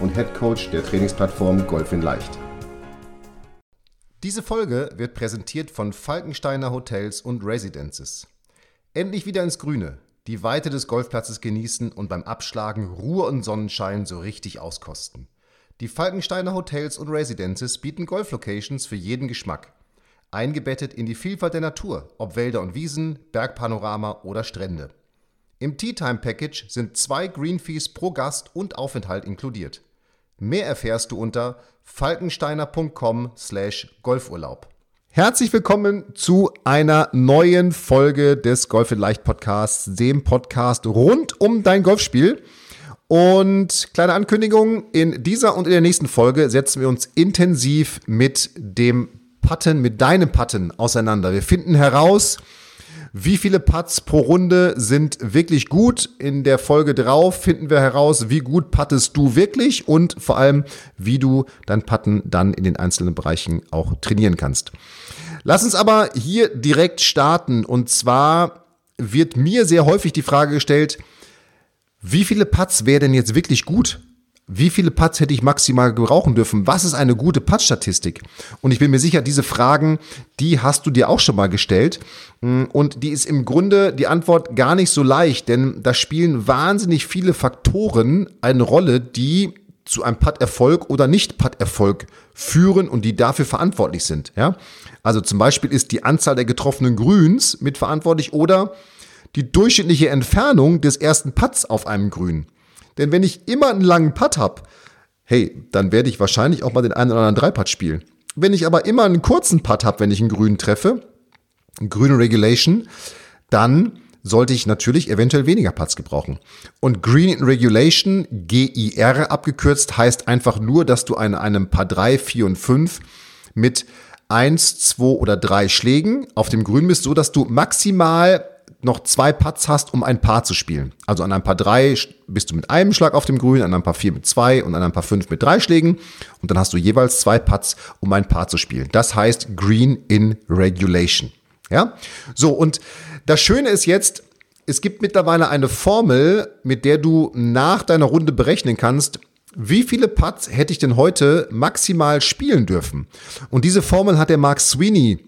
und Head Coach der Trainingsplattform Golf in Leicht. Diese Folge wird präsentiert von Falkensteiner Hotels und Residences. Endlich wieder ins Grüne, die Weite des Golfplatzes genießen und beim Abschlagen Ruhe und Sonnenschein so richtig auskosten. Die Falkensteiner Hotels und Residences bieten Golflocations für jeden Geschmack. Eingebettet in die Vielfalt der Natur, ob Wälder und Wiesen, Bergpanorama oder Strände. Im Tea Time Package sind zwei Green Fees pro Gast und Aufenthalt inkludiert. Mehr erfährst du unter falkensteiner.com/golfurlaub. Herzlich willkommen zu einer neuen Folge des Golf in Leicht Podcasts, dem Podcast rund um dein Golfspiel. Und kleine Ankündigung, in dieser und in der nächsten Folge setzen wir uns intensiv mit dem Putten, mit deinem Putten auseinander. Wir finden heraus, wie viele Putts pro Runde sind wirklich gut? In der Folge drauf finden wir heraus, wie gut puttest du wirklich und vor allem, wie du dein Putten dann in den einzelnen Bereichen auch trainieren kannst. Lass uns aber hier direkt starten und zwar wird mir sehr häufig die Frage gestellt, wie viele Putts wäre denn jetzt wirklich gut? Wie viele Putts hätte ich maximal gebrauchen dürfen? Was ist eine gute Putt-Statistik? Und ich bin mir sicher, diese Fragen, die hast du dir auch schon mal gestellt. Und die ist im Grunde die Antwort gar nicht so leicht, denn da spielen wahnsinnig viele Faktoren eine Rolle, die zu einem Putt-Erfolg oder Nicht-Putt-Erfolg führen und die dafür verantwortlich sind. Ja? Also zum Beispiel ist die Anzahl der getroffenen Grüns mitverantwortlich oder die durchschnittliche Entfernung des ersten Putts auf einem Grün. Denn wenn ich immer einen langen Putt habe, hey, dann werde ich wahrscheinlich auch mal den einen oder anderen Dreipad spielen. Wenn ich aber immer einen kurzen Putt habe, wenn ich einen grünen treffe, einen grünen Regulation, dann sollte ich natürlich eventuell weniger Putts gebrauchen. Und Green in Regulation, GIR abgekürzt, heißt einfach nur, dass du an einem Paar 3, 4 und 5 mit 1, 2 oder 3 Schlägen auf dem Grün bist, so dass du maximal noch zwei Putts hast, um ein Paar zu spielen. Also an ein Paar drei bist du mit einem Schlag auf dem Grün, an ein Paar vier mit zwei und an ein Paar fünf mit drei Schlägen. Und dann hast du jeweils zwei Putts, um ein Paar zu spielen. Das heißt Green in Regulation. Ja? So, und das Schöne ist jetzt, es gibt mittlerweile eine Formel, mit der du nach deiner Runde berechnen kannst, wie viele Putts hätte ich denn heute maximal spielen dürfen? Und diese Formel hat der Mark Sweeney,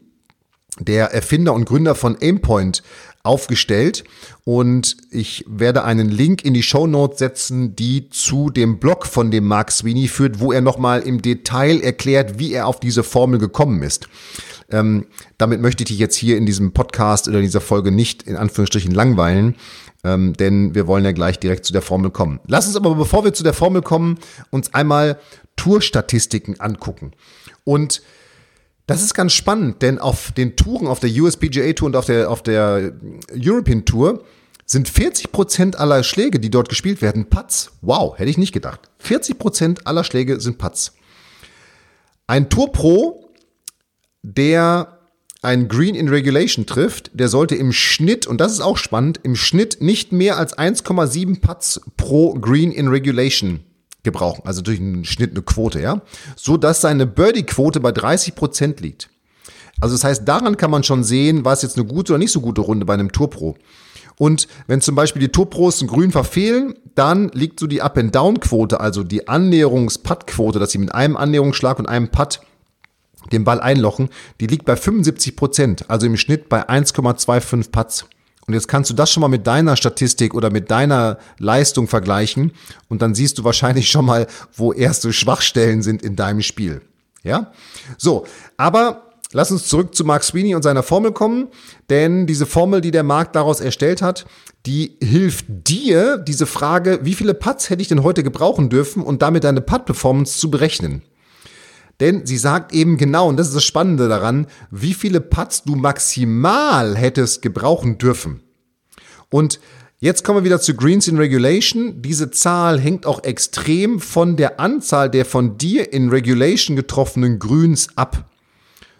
der Erfinder und Gründer von Aimpoint, aufgestellt und ich werde einen Link in die Show Notes setzen, die zu dem Blog von dem Mark Sweeney führt, wo er nochmal im Detail erklärt, wie er auf diese Formel gekommen ist. Ähm, damit möchte ich dich jetzt hier in diesem Podcast oder in dieser Folge nicht in Anführungsstrichen langweilen, ähm, denn wir wollen ja gleich direkt zu der Formel kommen. Lass uns aber, bevor wir zu der Formel kommen, uns einmal Tourstatistiken angucken. Und das ist ganz spannend, denn auf den Touren, auf der USPGA Tour und auf der, auf der European Tour sind 40% aller Schläge, die dort gespielt werden, Putts. Wow, hätte ich nicht gedacht. 40% aller Schläge sind Putts. Ein Tour Pro, der ein Green in Regulation trifft, der sollte im Schnitt, und das ist auch spannend, im Schnitt nicht mehr als 1,7 Putts pro Green in Regulation gebrauchen, also durch einen Schnitt eine Quote, ja, so dass seine Birdie-Quote bei 30 Prozent liegt. Also das heißt, daran kann man schon sehen, war es jetzt eine gute oder nicht so gute Runde bei einem Tour Pro. Und wenn zum Beispiel die Tour Pros ein Grün verfehlen, dann liegt so die Up-and-Down-Quote, also die Annäherungs-Putt-Quote, dass sie mit einem Annäherungsschlag und einem Putt den Ball einlochen, die liegt bei 75 Prozent, also im Schnitt bei 1,25 Putts. Und jetzt kannst du das schon mal mit deiner Statistik oder mit deiner Leistung vergleichen und dann siehst du wahrscheinlich schon mal, wo erste Schwachstellen sind in deinem Spiel. Ja? So, aber Lass uns zurück zu Mark Sweeney und seiner Formel kommen, denn diese Formel, die der Markt daraus erstellt hat, die hilft dir, diese Frage, wie viele Putts hätte ich denn heute gebrauchen dürfen und damit deine Putt-Performance zu berechnen. Denn sie sagt eben genau, und das ist das Spannende daran, wie viele Putts du maximal hättest gebrauchen dürfen. Und Jetzt kommen wir wieder zu Greens in Regulation. Diese Zahl hängt auch extrem von der Anzahl der von dir in Regulation getroffenen Grüns ab.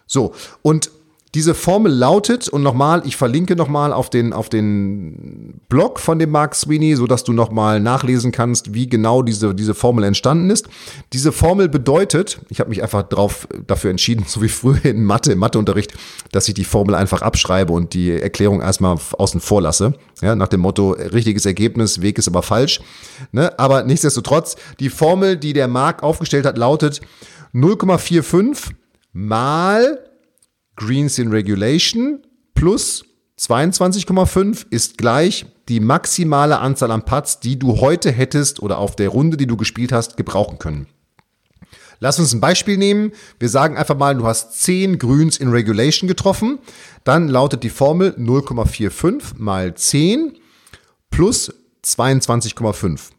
So, und diese Formel lautet, und nochmal, ich verlinke nochmal auf den, auf den Blog von dem Mark Sweeney, sodass du nochmal nachlesen kannst, wie genau diese, diese Formel entstanden ist. Diese Formel bedeutet, ich habe mich einfach drauf, dafür entschieden, so wie früher in Mathe, im Matheunterricht, dass ich die Formel einfach abschreibe und die Erklärung erstmal außen vor lasse. Ja, nach dem Motto, richtiges Ergebnis, Weg ist aber falsch. Ne? Aber nichtsdestotrotz, die Formel, die der Mark aufgestellt hat, lautet 0,45 mal Greens in Regulation plus 22,5 ist gleich die maximale Anzahl an Putts, die du heute hättest oder auf der Runde, die du gespielt hast, gebrauchen können. Lass uns ein Beispiel nehmen. Wir sagen einfach mal, du hast 10 Grüns in Regulation getroffen. Dann lautet die Formel 0,45 mal 10 plus 22,5.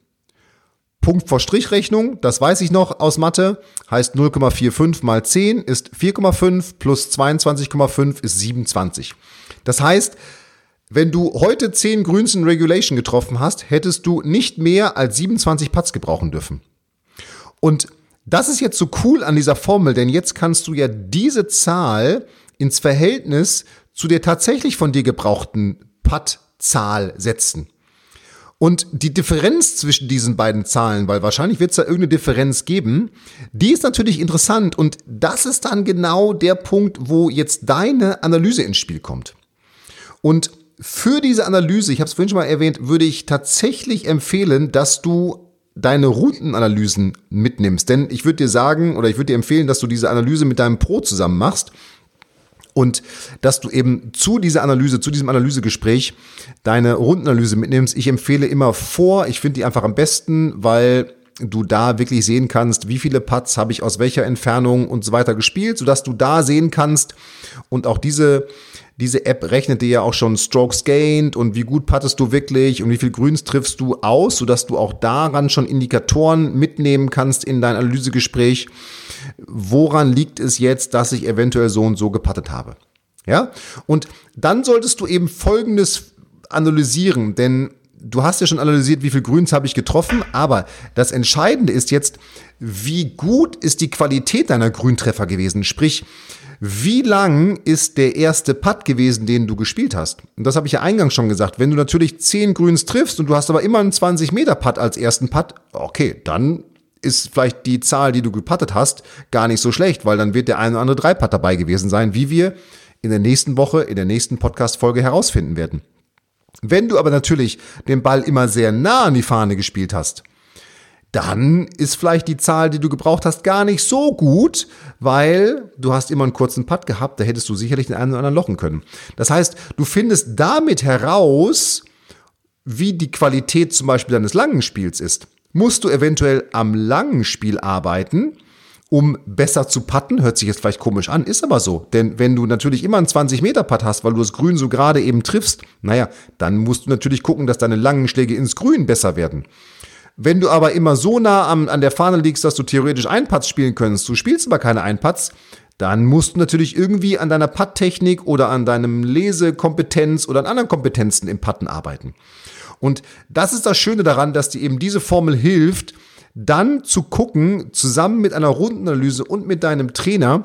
Punkt vor Strichrechnung, das weiß ich noch aus Mathe, heißt 0,45 mal 10 ist 4,5 plus 22,5 ist 27. Das heißt, wenn du heute 10 Grüns in Regulation getroffen hast, hättest du nicht mehr als 27 Putts gebrauchen dürfen. Und das ist jetzt so cool an dieser Formel, denn jetzt kannst du ja diese Zahl ins Verhältnis zu der tatsächlich von dir gebrauchten Putt-Zahl setzen. Und die Differenz zwischen diesen beiden Zahlen, weil wahrscheinlich wird es da irgendeine Differenz geben, die ist natürlich interessant und das ist dann genau der Punkt, wo jetzt deine Analyse ins Spiel kommt. Und für diese Analyse, ich habe es vorhin schon mal erwähnt, würde ich tatsächlich empfehlen, dass du deine Routenanalysen mitnimmst. Denn ich würde dir sagen oder ich würde dir empfehlen, dass du diese Analyse mit deinem Pro zusammen machst und dass du eben zu dieser Analyse, zu diesem Analysegespräch deine Rundenanalyse mitnimmst. Ich empfehle immer vor, ich finde die einfach am besten, weil du da wirklich sehen kannst, wie viele Putts habe ich aus welcher Entfernung und so weiter gespielt, sodass du da sehen kannst und auch diese diese App rechnet dir ja auch schon Strokes gained und wie gut pattest du wirklich und wie viel Grüns triffst du aus, sodass du auch daran schon Indikatoren mitnehmen kannst in dein Analysegespräch. Woran liegt es jetzt, dass ich eventuell so und so gepattet habe? Ja? Und dann solltest du eben Folgendes analysieren, denn du hast ja schon analysiert, wie viel Grüns habe ich getroffen, aber das Entscheidende ist jetzt, wie gut ist die Qualität deiner Grüntreffer gewesen? Sprich, wie lang ist der erste Putt gewesen, den du gespielt hast? Und das habe ich ja eingangs schon gesagt. Wenn du natürlich 10 Grüns triffst und du hast aber immer einen 20 Meter Putt als ersten Putt, okay, dann ist vielleicht die Zahl, die du geputtet hast, gar nicht so schlecht, weil dann wird der eine oder andere Dreiputt dabei gewesen sein, wie wir in der nächsten Woche, in der nächsten Podcast-Folge herausfinden werden. Wenn du aber natürlich den Ball immer sehr nah an die Fahne gespielt hast, dann ist vielleicht die Zahl, die du gebraucht hast, gar nicht so gut, weil du hast immer einen kurzen Putt gehabt, da hättest du sicherlich den einen oder anderen lochen können. Das heißt, du findest damit heraus, wie die Qualität zum Beispiel deines langen Spiels ist. Musst du eventuell am langen Spiel arbeiten, um besser zu putten? Hört sich jetzt vielleicht komisch an, ist aber so. Denn wenn du natürlich immer einen 20-Meter-Putt hast, weil du das Grün so gerade eben triffst, naja, dann musst du natürlich gucken, dass deine langen Schläge ins Grün besser werden. Wenn du aber immer so nah am, an der Fahne liegst, dass du theoretisch Einpatz spielen könntest, du spielst aber keine Einpatz, dann musst du natürlich irgendwie an deiner Putt-Technik oder an deinem Lesekompetenz oder an anderen Kompetenzen im Putten arbeiten. Und das ist das Schöne daran, dass dir eben diese Formel hilft, dann zu gucken, zusammen mit einer Rundenanalyse und mit deinem Trainer,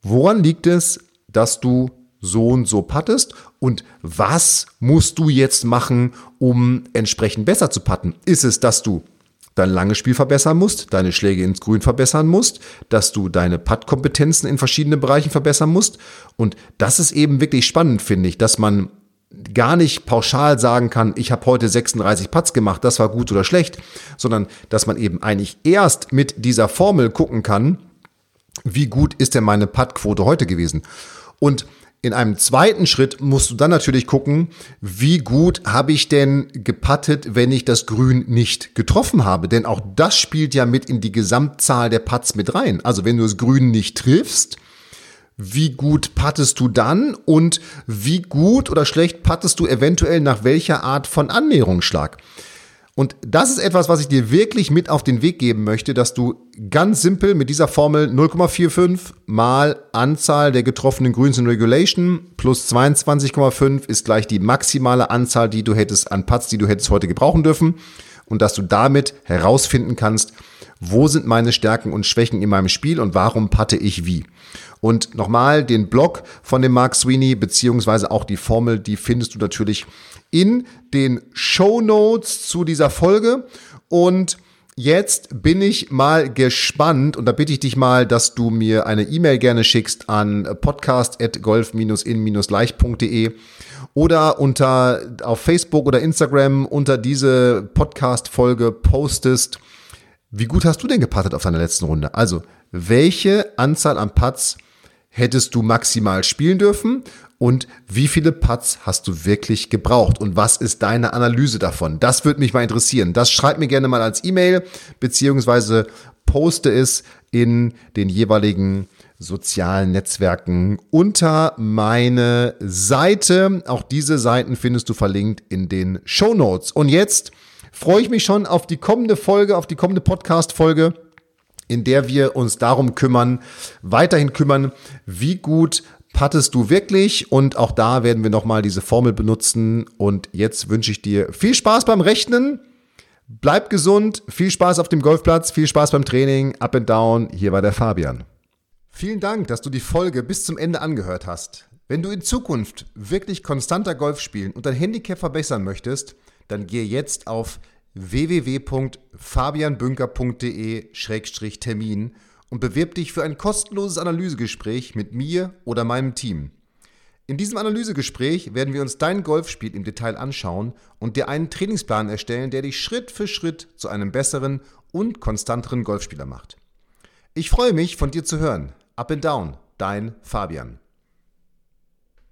woran liegt es, dass du so und so pattest und was musst du jetzt machen, um entsprechend besser zu patten? Ist es, dass du dein langes Spiel verbessern musst, deine Schläge ins Grün verbessern musst, dass du deine Puttkompetenzen in verschiedenen Bereichen verbessern musst? Und das ist eben wirklich spannend, finde ich, dass man gar nicht pauschal sagen kann, ich habe heute 36 Putts gemacht, das war gut oder schlecht, sondern dass man eben eigentlich erst mit dieser Formel gucken kann, wie gut ist denn meine Puttquote heute gewesen? Und in einem zweiten Schritt musst du dann natürlich gucken, wie gut habe ich denn gepattet, wenn ich das Grün nicht getroffen habe. Denn auch das spielt ja mit in die Gesamtzahl der Putts mit rein. Also wenn du das Grün nicht triffst, wie gut pattest du dann und wie gut oder schlecht pattest du eventuell nach welcher Art von Annäherungsschlag. Und das ist etwas, was ich dir wirklich mit auf den Weg geben möchte, dass du ganz simpel mit dieser Formel 0,45 mal Anzahl der getroffenen Grüns in Regulation plus 22,5 ist gleich die maximale Anzahl, die du hättest an Putts, die du hättest heute gebrauchen dürfen. Und dass du damit herausfinden kannst, wo sind meine Stärken und Schwächen in meinem Spiel und warum patte ich wie. Und nochmal den Blog von dem Mark Sweeney, beziehungsweise auch die Formel, die findest du natürlich in den Show Notes zu dieser Folge. Und jetzt bin ich mal gespannt und da bitte ich dich mal, dass du mir eine E-Mail gerne schickst an podcast.golf-in-leicht.de oder unter auf Facebook oder Instagram unter diese Podcast-Folge postest. Wie gut hast du denn gepattet auf deiner letzten Runde? Also, welche Anzahl an Putts hättest du maximal spielen dürfen und wie viele Putts hast du wirklich gebraucht und was ist deine Analyse davon? Das würde mich mal interessieren. Das schreib mir gerne mal als E-Mail beziehungsweise poste es in den jeweiligen sozialen Netzwerken unter meine Seite. Auch diese Seiten findest du verlinkt in den Show Notes. Und jetzt freue ich mich schon auf die kommende Folge, auf die kommende Podcast-Folge in der wir uns darum kümmern, weiterhin kümmern, wie gut pattest du wirklich? Und auch da werden wir nochmal diese Formel benutzen. Und jetzt wünsche ich dir viel Spaß beim Rechnen, bleib gesund, viel Spaß auf dem Golfplatz, viel Spaß beim Training, up and down, hier war der Fabian. Vielen Dank, dass du die Folge bis zum Ende angehört hast. Wenn du in Zukunft wirklich konstanter Golf spielen und dein Handicap verbessern möchtest, dann gehe jetzt auf www.fabianbünker.de-termin und bewirb dich für ein kostenloses Analysegespräch mit mir oder meinem Team. In diesem Analysegespräch werden wir uns dein Golfspiel im Detail anschauen und dir einen Trainingsplan erstellen, der dich Schritt für Schritt zu einem besseren und konstanteren Golfspieler macht. Ich freue mich, von dir zu hören. Up and Down, dein Fabian.